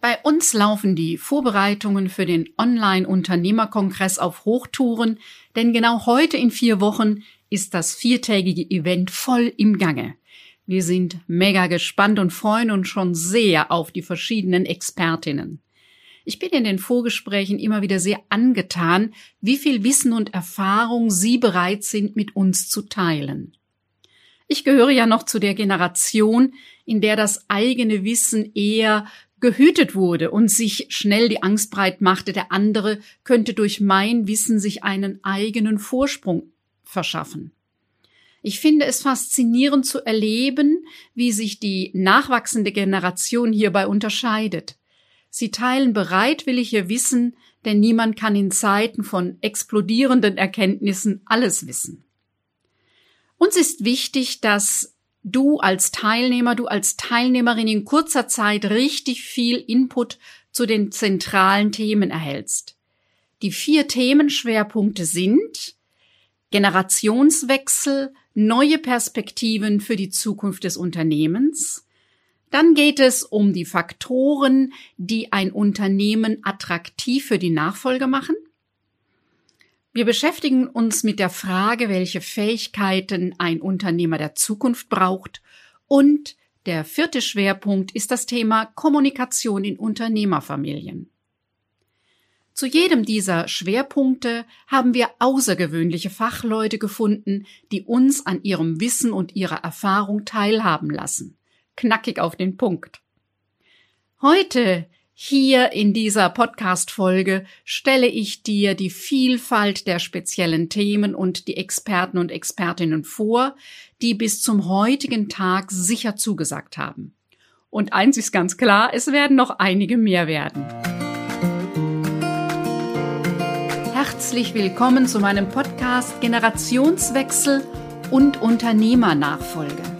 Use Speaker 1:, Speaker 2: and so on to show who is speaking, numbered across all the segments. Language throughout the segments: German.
Speaker 1: Bei uns laufen die Vorbereitungen für den Online-Unternehmerkongress auf Hochtouren, denn genau heute in vier Wochen ist das viertägige Event voll im Gange. Wir sind mega gespannt und freuen uns schon sehr auf die verschiedenen Expertinnen. Ich bin in den Vorgesprächen immer wieder sehr angetan, wie viel Wissen und Erfahrung Sie bereit sind, mit uns zu teilen. Ich gehöre ja noch zu der Generation, in der das eigene Wissen eher gehütet wurde und sich schnell die Angst breit machte, der andere könnte durch mein Wissen sich einen eigenen Vorsprung verschaffen. Ich finde es faszinierend zu erleben, wie sich die nachwachsende Generation hierbei unterscheidet. Sie teilen bereitwillig ihr Wissen, denn niemand kann in Zeiten von explodierenden Erkenntnissen alles wissen. Uns ist wichtig, dass du als Teilnehmer, du als Teilnehmerin in kurzer Zeit richtig viel Input zu den zentralen Themen erhältst. Die vier Themenschwerpunkte sind Generationswechsel, neue Perspektiven für die Zukunft des Unternehmens. Dann geht es um die Faktoren, die ein Unternehmen attraktiv für die Nachfolge machen. Wir beschäftigen uns mit der Frage, welche Fähigkeiten ein Unternehmer der Zukunft braucht. Und der vierte Schwerpunkt ist das Thema Kommunikation in Unternehmerfamilien. Zu jedem dieser Schwerpunkte haben wir außergewöhnliche Fachleute gefunden, die uns an ihrem Wissen und ihrer Erfahrung teilhaben lassen. Knackig auf den Punkt. Heute hier in dieser Podcast-Folge stelle ich dir die Vielfalt der speziellen Themen und die Experten und Expertinnen vor, die bis zum heutigen Tag sicher zugesagt haben. Und eins ist ganz klar, es werden noch einige mehr werden. Herzlich willkommen zu meinem Podcast Generationswechsel und Unternehmernachfolge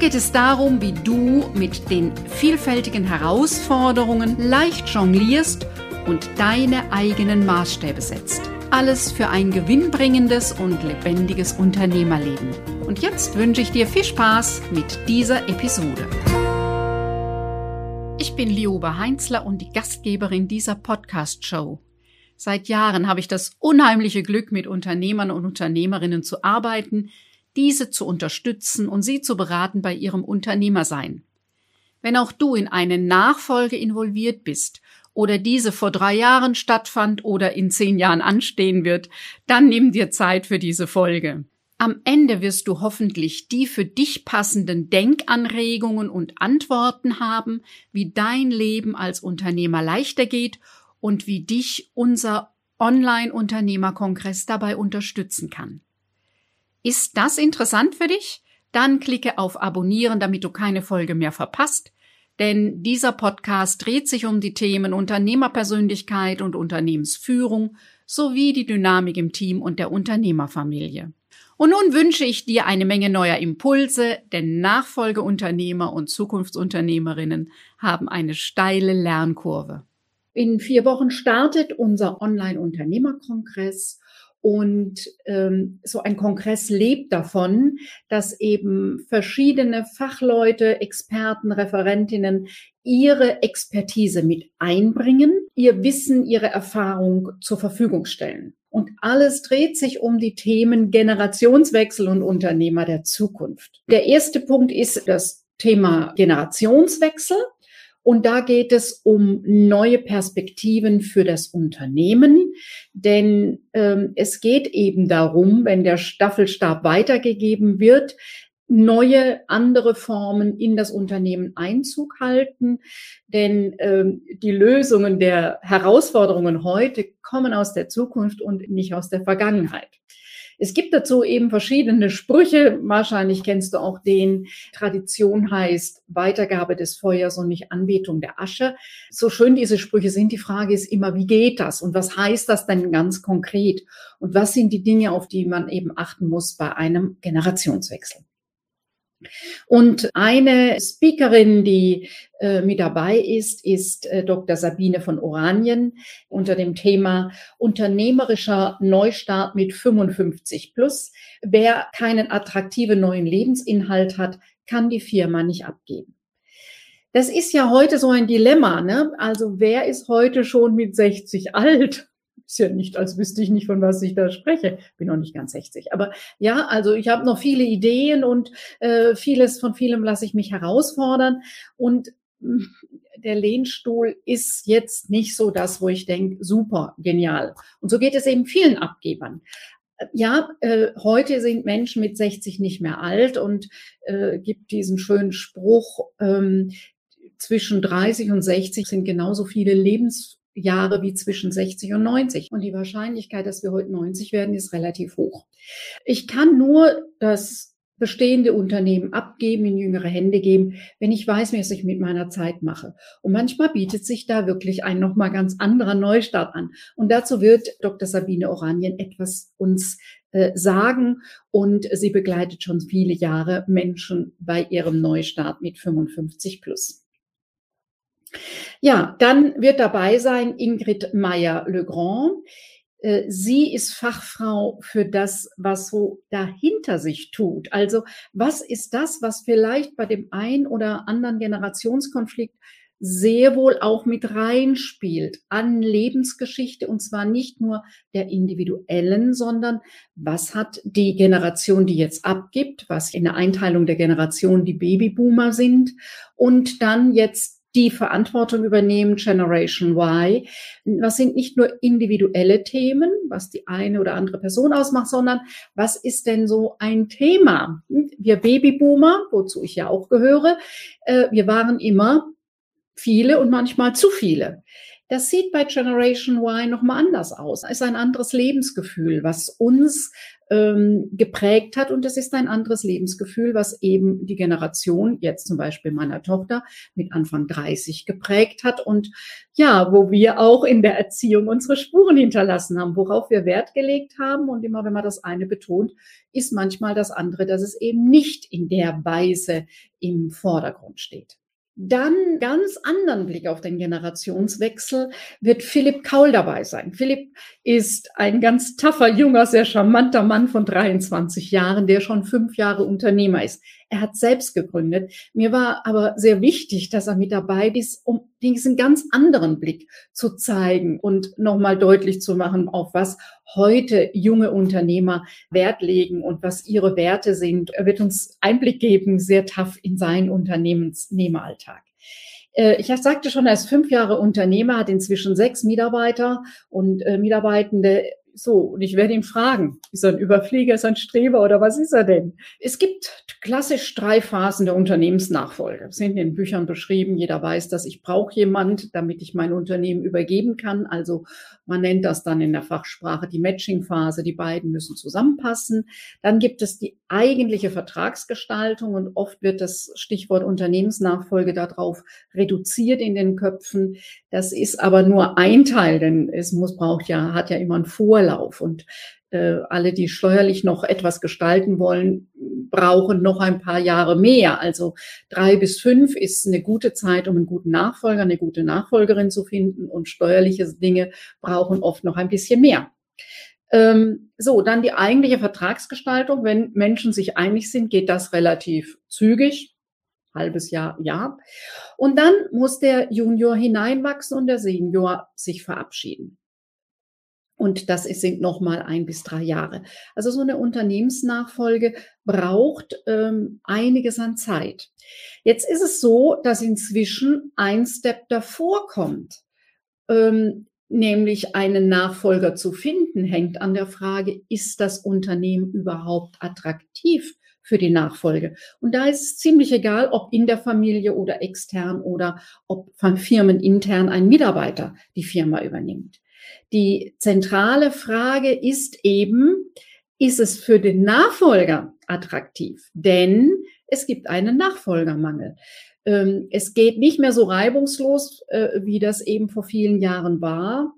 Speaker 1: geht es darum, wie du mit den vielfältigen Herausforderungen leicht jonglierst und deine eigenen Maßstäbe setzt. Alles für ein gewinnbringendes und lebendiges Unternehmerleben. Und jetzt wünsche ich dir viel Spaß mit dieser Episode. Ich bin Liobe Heinzler und die Gastgeberin dieser Podcast-Show. Seit Jahren habe ich das unheimliche Glück, mit Unternehmern und Unternehmerinnen zu arbeiten, diese zu unterstützen und sie zu beraten bei ihrem Unternehmersein. Wenn auch du in eine Nachfolge involviert bist oder diese vor drei Jahren stattfand oder in zehn Jahren anstehen wird, dann nimm dir Zeit für diese Folge. Am Ende wirst du hoffentlich die für dich passenden Denkanregungen und Antworten haben, wie dein Leben als Unternehmer leichter geht und wie dich unser Online-Unternehmerkongress dabei unterstützen kann. Ist das interessant für dich? Dann klicke auf Abonnieren, damit du keine Folge mehr verpasst. Denn dieser Podcast dreht sich um die Themen Unternehmerpersönlichkeit und Unternehmensführung sowie die Dynamik im Team und der Unternehmerfamilie. Und nun wünsche ich dir eine Menge neuer Impulse, denn Nachfolgeunternehmer und Zukunftsunternehmerinnen haben eine steile Lernkurve. In vier Wochen startet unser Online-Unternehmerkongress und ähm, so ein Kongress lebt davon, dass eben verschiedene Fachleute, Experten, Referentinnen ihre Expertise mit einbringen, ihr Wissen, ihre Erfahrung zur Verfügung stellen. Und alles dreht sich um die Themen Generationswechsel und Unternehmer der Zukunft. Der erste Punkt ist das Thema Generationswechsel. Und da geht es um neue Perspektiven für das Unternehmen, denn ähm, es geht eben darum, wenn der Staffelstab weitergegeben wird, neue, andere Formen in das Unternehmen Einzug halten. Denn ähm, die Lösungen der Herausforderungen heute kommen aus der Zukunft und nicht aus der Vergangenheit. Es gibt dazu eben verschiedene Sprüche. Wahrscheinlich kennst du auch den. Tradition heißt Weitergabe des Feuers und nicht Anbetung der Asche. So schön diese Sprüche sind, die Frage ist immer, wie geht das? Und was heißt das denn ganz konkret? Und was sind die Dinge, auf die man eben achten muss bei einem Generationswechsel? Und eine Speakerin, die äh, mit dabei ist, ist äh, Dr. Sabine von Oranien unter dem Thema Unternehmerischer Neustart mit 55 plus. Wer keinen attraktiven neuen Lebensinhalt hat, kann die Firma nicht abgeben. Das ist ja heute so ein Dilemma, ne? Also wer ist heute schon mit 60 alt? Ist ja nicht, als wüsste ich nicht, von was ich da spreche. Bin noch nicht ganz 60. Aber ja, also ich habe noch viele Ideen und äh, vieles von vielem lasse ich mich herausfordern. Und hm, der Lehnstuhl ist jetzt nicht so das, wo ich denke, super, genial. Und so geht es eben vielen Abgebern ja, äh, heute sind Menschen mit 60 nicht mehr alt und äh, gibt diesen schönen Spruch, ähm, zwischen 30 und 60 sind genauso viele Lebensjahre wie zwischen 60 und 90. Und die Wahrscheinlichkeit, dass wir heute 90 werden, ist relativ hoch. Ich kann nur das bestehende Unternehmen abgeben, in jüngere Hände geben, wenn ich weiß, was ich mit meiner Zeit mache. Und manchmal bietet sich da wirklich ein nochmal ganz anderer Neustart an. Und dazu wird Dr. Sabine Oranien etwas uns äh, sagen und sie begleitet schon viele Jahre Menschen bei ihrem Neustart mit 55 plus. Ja, dann wird dabei sein Ingrid Meyer-Legrand. Äh, sie ist Fachfrau für das, was so dahinter sich tut. Also was ist das, was vielleicht bei dem ein oder anderen Generationskonflikt sehr wohl auch mit reinspielt an Lebensgeschichte und zwar nicht nur der individuellen, sondern was hat die Generation, die jetzt abgibt, was in der Einteilung der Generation die Babyboomer sind und dann jetzt die Verantwortung übernehmen, Generation Y. Was sind nicht nur individuelle Themen, was die eine oder andere Person ausmacht, sondern was ist denn so ein Thema? Wir Babyboomer, wozu ich ja auch gehöre, äh, wir waren immer viele und manchmal zu viele. Das sieht bei Generation Y nochmal anders aus. Es ist ein anderes Lebensgefühl, was uns ähm, geprägt hat. Und es ist ein anderes Lebensgefühl, was eben die Generation, jetzt zum Beispiel meiner Tochter, mit Anfang 30 geprägt hat. Und ja, wo wir auch in der Erziehung unsere Spuren hinterlassen haben, worauf wir Wert gelegt haben. Und immer wenn man das eine betont, ist manchmal das andere, dass es eben nicht in der Weise im Vordergrund steht. Dann ganz anderen Blick auf den Generationswechsel wird Philipp Kaul dabei sein. Philipp ist ein ganz taffer, junger, sehr charmanter Mann von 23 Jahren, der schon fünf Jahre Unternehmer ist. Er hat selbst gegründet. Mir war aber sehr wichtig, dass er mit dabei ist, um diesen ganz anderen Blick zu zeigen und nochmal deutlich zu machen, auf was heute junge Unternehmer Wert legen und was ihre Werte sind. Er wird uns Einblick geben, sehr tough in seinen Unternehmensnehmeralltag. Äh, ich sagte schon, er ist fünf Jahre Unternehmer, hat inzwischen sechs Mitarbeiter und äh, Mitarbeitende so, und ich werde ihn fragen, ist er ein Überflieger, ist er ein Streber oder was ist er denn? Es gibt klassisch drei Phasen der Unternehmensnachfolge. Das sind in den Büchern beschrieben. Jeder weiß, dass ich brauche jemand, damit ich mein Unternehmen übergeben kann. Also man nennt das dann in der Fachsprache die Matching-Phase. Die beiden müssen zusammenpassen. Dann gibt es die eigentliche Vertragsgestaltung und oft wird das Stichwort Unternehmensnachfolge darauf reduziert in den Köpfen. Das ist aber nur ein Teil, denn es muss, braucht ja, hat ja immer einen Vorlauf und äh, alle, die steuerlich noch etwas gestalten wollen, brauchen noch ein paar Jahre mehr. Also drei bis fünf ist eine gute Zeit, um einen guten Nachfolger, eine gute Nachfolgerin zu finden und steuerliche Dinge brauchen oft noch ein bisschen mehr. Ähm, so, dann die eigentliche Vertragsgestaltung. Wenn Menschen sich einig sind, geht das relativ zügig. Halbes Jahr, ja. Und dann muss der Junior hineinwachsen und der Senior sich verabschieden. Und das sind nochmal ein bis drei Jahre. Also so eine Unternehmensnachfolge braucht ähm, einiges an Zeit. Jetzt ist es so, dass inzwischen ein Step davor kommt. Ähm, nämlich einen Nachfolger zu finden, hängt an der Frage, ist das Unternehmen überhaupt attraktiv für die Nachfolge? Und da ist es ziemlich egal, ob in der Familie oder extern oder ob von Firmen intern ein Mitarbeiter die Firma übernimmt. Die zentrale Frage ist eben, ist es für den Nachfolger attraktiv? Denn es gibt einen Nachfolgermangel. Ähm, es geht nicht mehr so reibungslos, äh, wie das eben vor vielen Jahren war,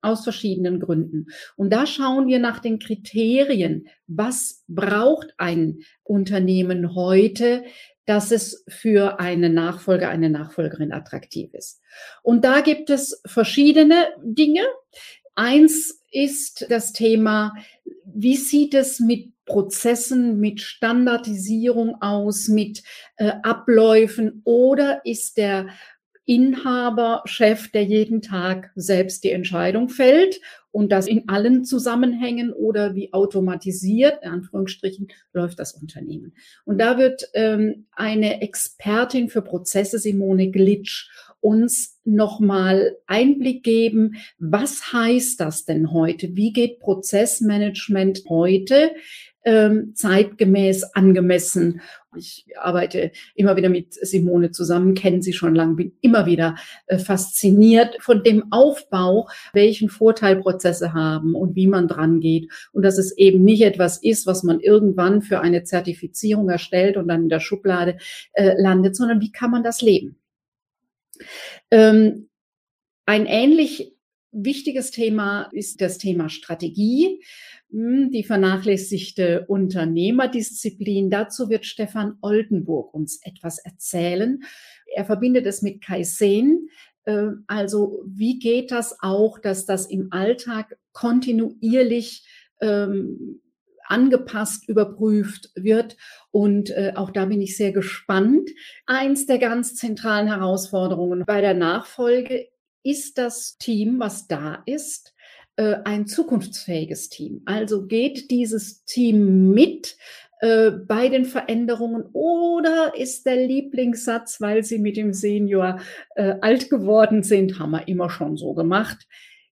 Speaker 1: aus verschiedenen Gründen. Und da schauen wir nach den Kriterien. Was braucht ein Unternehmen heute, dass es für eine Nachfolger, eine Nachfolgerin attraktiv ist? Und da gibt es verschiedene Dinge. eins ist das Thema, wie sieht es mit Prozessen, mit Standardisierung aus, mit äh, Abläufen oder ist der Inhaber, Chef, der jeden Tag selbst die Entscheidung fällt und das in allen Zusammenhängen oder wie automatisiert, in Anführungsstrichen, läuft das Unternehmen. Und da wird ähm, eine Expertin für Prozesse, Simone Glitsch, uns nochmal Einblick geben, was heißt das denn heute? Wie geht Prozessmanagement heute? ähm, zeitgemäß, angemessen. Ich arbeite immer wieder mit Simone zusammen, kenne sie schon lange, bin immer wieder äh, fasziniert von dem Aufbau, welchen Vorteil Prozesse haben und wie man dran geht. Und dass es eben nicht etwas ist, was man irgendwann für eine Zertifizierung erstellt und dann in der Schublade äh, landet, sondern wie kann man das leben? Ähm, ein ähnlich wichtiges Thema ist das Thema Strategie. Die vernachlässigte Unternehmerdisziplin. Dazu wird Stefan Oldenburg uns etwas erzählen. Er verbindet es mit Kaizen. Äh, also wie geht das auch, dass das im Alltag kontinuierlich ähm, angepasst, überprüft wird. Und äh, auch da bin ich sehr gespannt. Eins der ganz zentralen Herausforderungen bei der Nachfolge ist das Team, was da ist, äh, ein zukunftsfähiges Team. Also geht dieses Team mit äh, bei den Veränderungen oder ist der Lieblingssatz, weil sie mit dem Senior äh, alt geworden sind, haben wir immer schon so gemacht.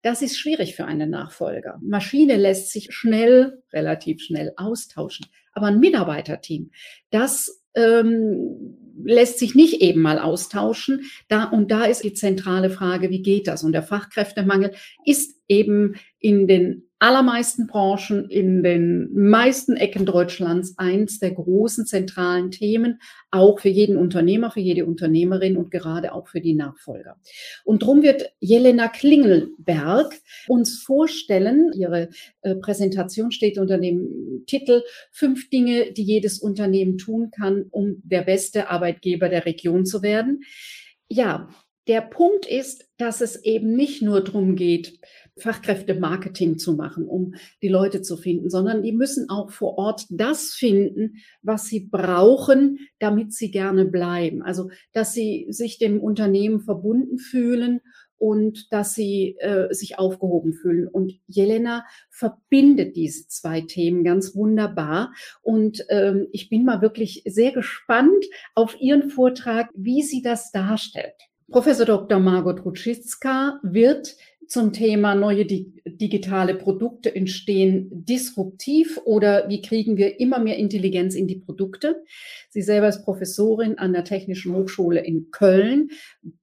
Speaker 1: Das ist schwierig für einen Nachfolger. Maschine lässt sich schnell, relativ schnell austauschen. Aber ein Mitarbeiterteam, das ähm, lässt sich nicht eben mal austauschen. Da, und da ist die zentrale Frage, wie geht das? Und der Fachkräftemangel ist eben in den allermeisten Branchen, in den meisten Ecken Deutschlands eins der großen zentralen Themen, auch für jeden Unternehmer, für jede Unternehmerin und gerade auch für die Nachfolger. Und darum wird Jelena Klingelberg uns vorstellen, ihre äh, Präsentation steht unter dem Titel Fünf Dinge, die jedes Unternehmen tun kann, um der beste Arbeitgeber der Region zu werden. Ja, der Punkt ist, dass es eben nicht nur darum geht, Fachkräfte-Marketing zu machen, um die Leute zu finden, sondern die müssen auch vor Ort das finden, was sie brauchen, damit sie gerne bleiben. Also, dass sie sich dem Unternehmen verbunden fühlen und dass sie äh, sich aufgehoben fühlen. Und Jelena verbindet diese zwei Themen ganz wunderbar. Und ähm, ich bin mal wirklich sehr gespannt auf ihren Vortrag, wie sie das darstellt. Professor Dr. Margot Rutschitzka wird zum Thema neue digitale Produkte entstehen disruptiv oder wie kriegen wir immer mehr Intelligenz in die Produkte. Sie selber ist Professorin an der Technischen Hochschule in Köln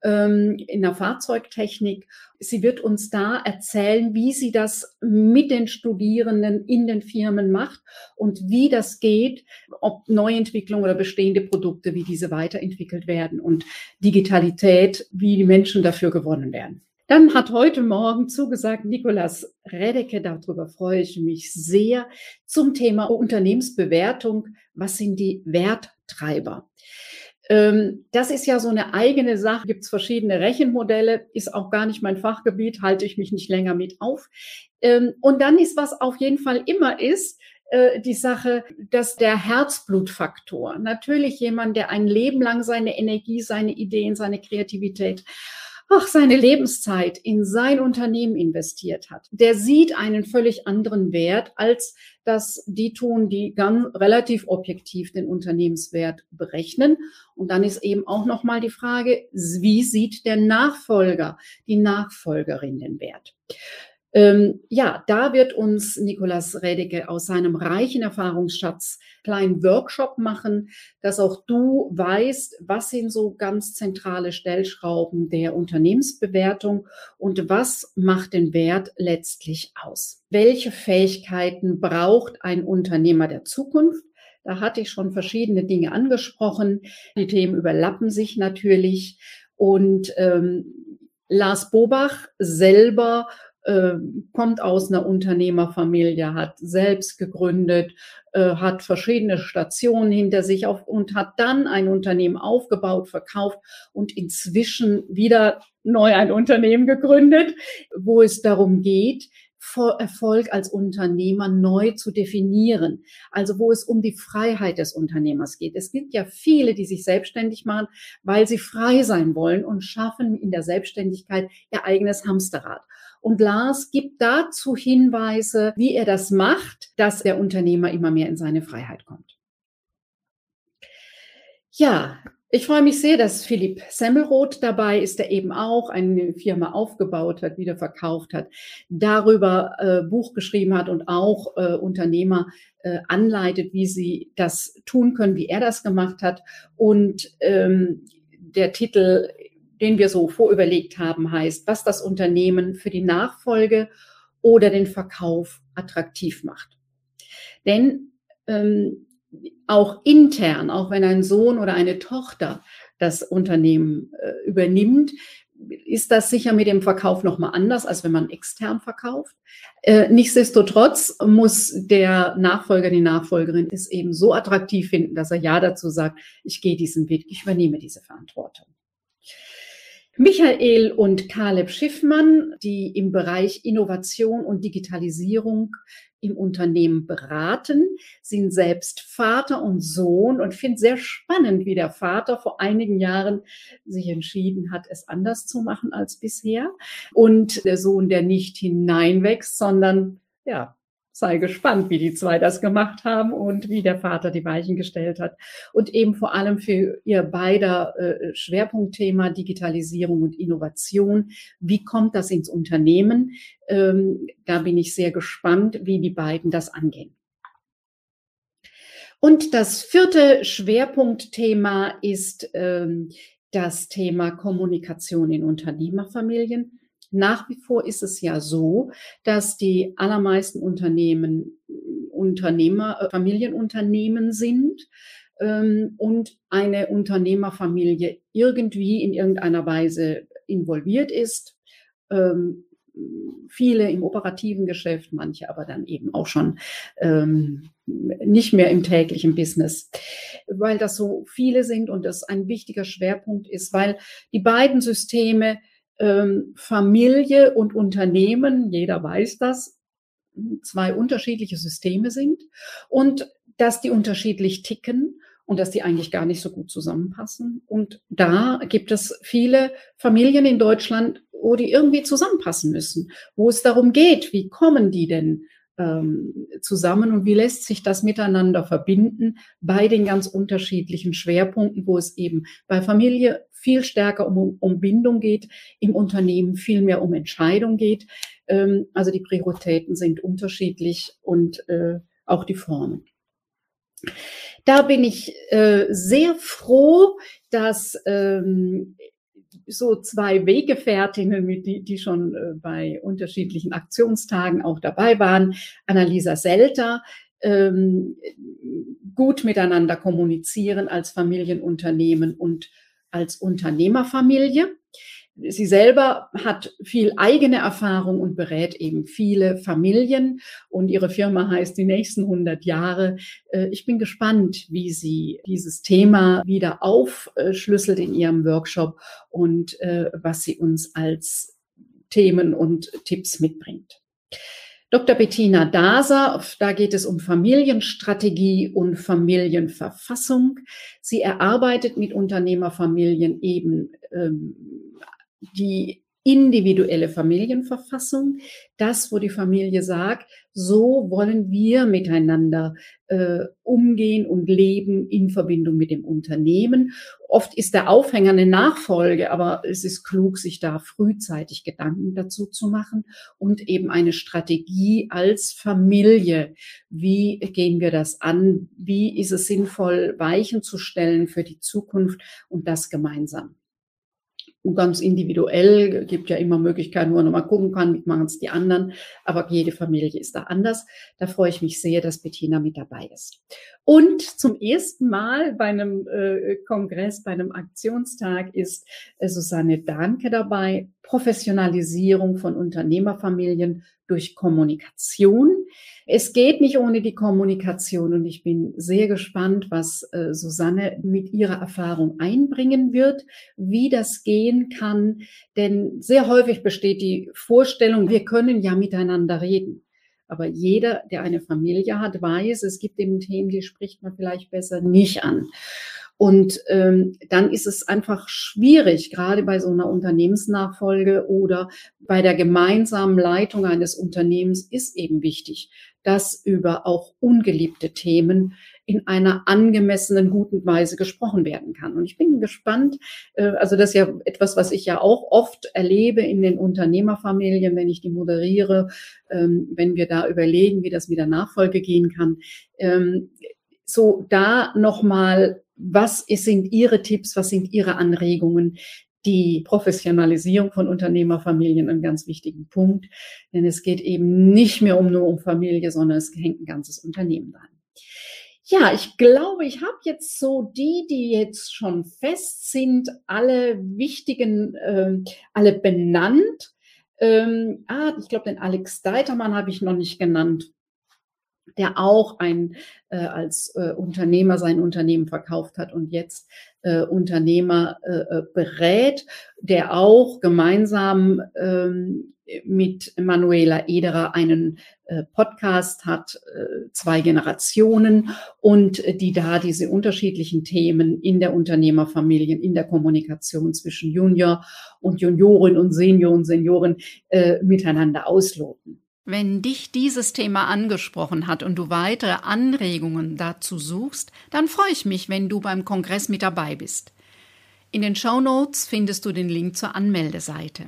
Speaker 1: ähm, in der Fahrzeugtechnik. Sie wird uns da erzählen, wie sie das mit den Studierenden in den Firmen macht und wie das geht, ob Neuentwicklung oder bestehende Produkte, wie diese weiterentwickelt werden und Digitalität, wie die Menschen dafür gewonnen werden. Dann hat heute Morgen zugesagt Nikolas Redecke, darüber freue ich mich sehr, zum Thema Unternehmensbewertung. Was sind die Werttreiber? Ähm, das ist ja so eine eigene Sache, gibt es verschiedene Rechenmodelle, ist auch gar nicht mein Fachgebiet, halte ich mich nicht länger mit auf. Ähm, und dann ist, was auf jeden Fall immer ist, äh, die Sache, dass der Herzblutfaktor, natürlich jemand, der ein Leben lang seine Energie, seine Ideen, seine Kreativität auch seine Lebenszeit in sein Unternehmen investiert hat, der sieht einen völlig anderen Wert, als dass die tun, die ganz relativ objektiv den Unternehmenswert berechnen. Und dann ist eben auch nochmal die Frage, wie sieht der Nachfolger, die Nachfolgerin den Wert? Ähm, ja, da wird uns Nikolas Redeke aus seinem reichen Erfahrungsschatz kleinen Workshop machen, dass auch du weißt, was sind so ganz zentrale Stellschrauben der Unternehmensbewertung und was macht den Wert letztlich aus. Welche Fähigkeiten braucht ein Unternehmer der Zukunft? Da hatte ich schon verschiedene Dinge angesprochen. Die Themen überlappen sich natürlich. Und ähm, Lars Bobach selber äh, kommt aus einer Unternehmerfamilie, hat selbst gegründet, äh, hat verschiedene Stationen hinter sich auf, und hat dann ein Unternehmen aufgebaut, verkauft und inzwischen wieder neu ein Unternehmen gegründet, wo es darum geht, Erfolg als Unternehmer neu zu definieren. Also wo es um die Freiheit des Unternehmers geht. Es gibt ja viele, die sich selbstständig machen, weil sie frei sein wollen und schaffen in der Selbstständigkeit ihr eigenes Hamsterrad. Und Lars gibt dazu Hinweise, wie er das macht, dass der Unternehmer immer mehr in seine Freiheit kommt. Ja, ich freue mich sehr, dass Philipp Semmelroth dabei ist, der eben auch eine Firma aufgebaut hat, wieder verkauft hat, darüber äh, Buch geschrieben hat und auch äh, Unternehmer äh, anleitet, wie sie das tun können, wie er das gemacht hat. Und ähm, der Titel, den wir so vorüberlegt haben, heißt, was das Unternehmen für die Nachfolge oder den Verkauf attraktiv macht. Denn ähm, auch intern, auch wenn ein Sohn oder eine Tochter das Unternehmen äh, übernimmt, ist das sicher mit dem Verkauf nochmal anders, als wenn man extern verkauft. Äh, nichtsdestotrotz muss der Nachfolger, die Nachfolgerin es eben so attraktiv finden, dass er ja dazu sagt, ich gehe diesen Weg, ich übernehme diese Verantwortung. Michael und Caleb Schiffmann, die im Bereich Innovation und Digitalisierung im Unternehmen beraten, sind selbst Vater und Sohn und finde sehr spannend, wie der Vater vor einigen Jahren sich entschieden hat, es anders zu machen als bisher. Und der Sohn, der nicht hineinwächst, sondern ja, sei gespannt, wie die zwei das gemacht haben und wie der Vater die Weichen gestellt hat. Und eben vor allem für ihr beider äh, Schwerpunktthema Digitalisierung und Innovation. Wie kommt das ins Unternehmen? Ähm, da bin ich sehr gespannt, wie die beiden das angehen. Und das vierte Schwerpunktthema ist ähm, das Thema Kommunikation in Unternehmerfamilien. Nach wie vor ist es ja so, dass die allermeisten Unternehmen Unternehmer, äh, Familienunternehmen sind ähm, und eine Unternehmerfamilie irgendwie in irgendeiner Weise involviert ist. Ähm, viele im operativen Geschäft, manche aber dann eben auch schon ähm, nicht mehr im täglichen Business, weil das so viele sind und das ein wichtiger Schwerpunkt ist, weil die beiden Systeme ähm, Familie und Unternehmen, jeder weiß das, zwei unterschiedliche Systeme sind und dass die unterschiedlich ticken und dass die eigentlich gar nicht so gut zusammenpassen. Und da gibt es viele Familien in Deutschland, wo die irgendwie zusammenpassen müssen, wo es darum geht, wie kommen die denn ähm, zusammen und wie lässt sich das miteinander verbinden bei den ganz unterschiedlichen Schwerpunkten, wo es eben bei Familie viel stärker um, um Bindung geht, im Unternehmen viel mehr um Entscheidung geht. Ähm, also die Prioritäten sind unterschiedlich und äh, auch die Formen. Da bin ich äh, sehr froh, dass ähm, so zwei Weggefährtinnen, die, die schon äh, bei unterschiedlichen Aktionstagen auch dabei waren, Annalisa Selter, ähm, gut miteinander kommunizieren als Familienunternehmen und als Unternehmerfamilie. Sie selber hat viel eigene Erfahrung und berät eben viele Familien und ihre Firma heißt die nächsten 100 Jahre. Äh, ich bin gespannt, wie sie dieses Thema wieder aufschlüsselt in ihrem Workshop und äh, was sie uns als Themen und Tipps mitbringt. Dr. Bettina Daser, da geht es um Familienstrategie und Familienverfassung. Sie erarbeitet mit Unternehmerfamilien eben ähm, die individuelle Familienverfassung, das, wo die Familie sagt, so wollen wir miteinander äh, umgehen und leben in Verbindung mit dem Unternehmen. Oft ist der Aufhänger eine Nachfolge, aber es ist klug, sich da frühzeitig Gedanken dazu zu machen und eben eine Strategie als Familie. Wie gehen wir das an? Wie ist es sinnvoll, Weichen zu stellen für die Zukunft und das gemeinsam? Ganz individuell gibt ja immer Möglichkeiten, wo man nochmal gucken kann, wie machen es die anderen. Aber jede Familie ist da anders. Da freue ich mich sehr, dass Bettina mit dabei ist. Und zum ersten Mal bei einem äh, Kongress, bei einem Aktionstag ist äh, Susanne Danke dabei. Professionalisierung von Unternehmerfamilien durch Kommunikation. Es geht nicht ohne die Kommunikation und ich bin sehr gespannt, was äh, Susanne mit ihrer Erfahrung einbringen wird, wie das gehen kann. Denn sehr häufig besteht die Vorstellung, wir können ja miteinander reden. Aber jeder, der eine Familie hat, weiß, es gibt eben Themen, die spricht man vielleicht besser nicht an. Und ähm, dann ist es einfach schwierig, gerade bei so einer Unternehmensnachfolge oder bei der gemeinsamen Leitung eines Unternehmens ist eben wichtig, dass über auch ungeliebte Themen in einer angemessenen, guten Weise gesprochen werden kann. Und ich bin gespannt, äh, also das ist ja etwas, was ich ja auch oft erlebe in den Unternehmerfamilien, wenn ich die moderiere, ähm, wenn wir da überlegen, wie das mit der Nachfolge gehen kann. Ähm, so da nochmal was sind Ihre Tipps, was sind Ihre Anregungen? Die Professionalisierung von Unternehmerfamilien ein ganz wichtigen Punkt, denn es geht eben nicht mehr um nur um Familie, sondern es hängt ein ganzes Unternehmen dran. Ja, ich glaube, ich habe jetzt so die, die jetzt schon fest sind, alle wichtigen, äh, alle benannt. Ähm, ah, ich glaube, den Alex Deitermann habe ich noch nicht genannt der auch ein äh, als äh, Unternehmer sein Unternehmen verkauft hat und jetzt äh, Unternehmer äh, äh berät, der auch gemeinsam ähm, mit Manuela Ederer einen äh, Podcast hat, äh, zwei Generationen und äh, die da diese unterschiedlichen Themen in der Unternehmerfamilien, in der Kommunikation zwischen Junior und Junioren und Senior und Senioren äh, miteinander ausloten.
Speaker 2: Wenn dich dieses Thema angesprochen hat und du weitere Anregungen dazu suchst, dann freue ich mich, wenn du beim Kongress mit dabei bist. In den Show Notes findest du den Link zur Anmeldeseite.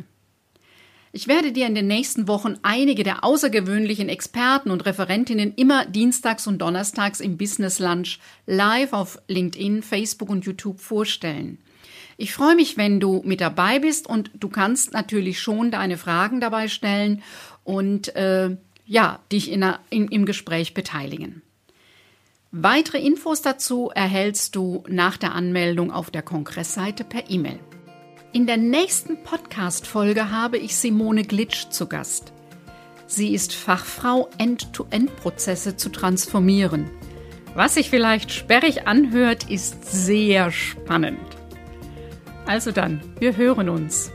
Speaker 2: Ich werde dir in den nächsten Wochen einige der außergewöhnlichen Experten und Referentinnen immer dienstags und donnerstags im Business Lunch live auf LinkedIn, Facebook und YouTube vorstellen. Ich freue mich, wenn du mit dabei bist und du kannst natürlich schon deine Fragen dabei stellen und äh, ja, dich in, in, im Gespräch beteiligen. Weitere Infos dazu erhältst du nach der Anmeldung auf der Kongressseite per E-Mail. In der nächsten Podcast-Folge habe ich Simone Glitsch zu Gast. Sie ist Fachfrau, End-to-End-Prozesse zu transformieren. Was sich vielleicht sperrig anhört, ist sehr spannend. Also dann, wir hören uns.